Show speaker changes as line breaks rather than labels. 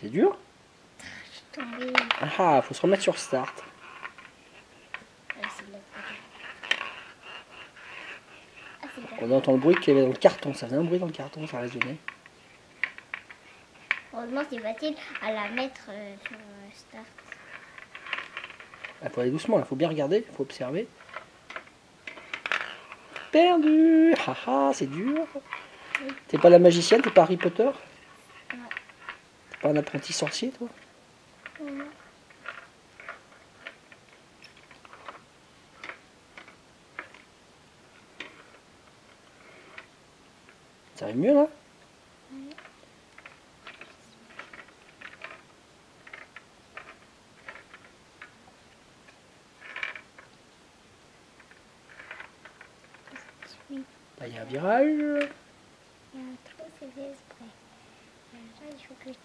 C'est dur
Je suis tombée.
Ah, faut se remettre sur start.
Ah, c'est. Ah.
On entend le bruit qu'il y avait dans le carton. Ça faisait un bruit dans le carton, ça résonnait.
Heureusement, c'est facile à la mettre euh, sur euh, Start.
Il faut aller doucement, il faut bien regarder, il faut observer. Perdu Haha, c'est dur. T'es pas la magicienne, t'es pas Harry Potter? T'es pas un apprenti sorcier, toi
Non.
Ça va mieux, là
Oui.
Là, il y a un virage.
Il y a un trou, c'est exprès. Là, il faut que je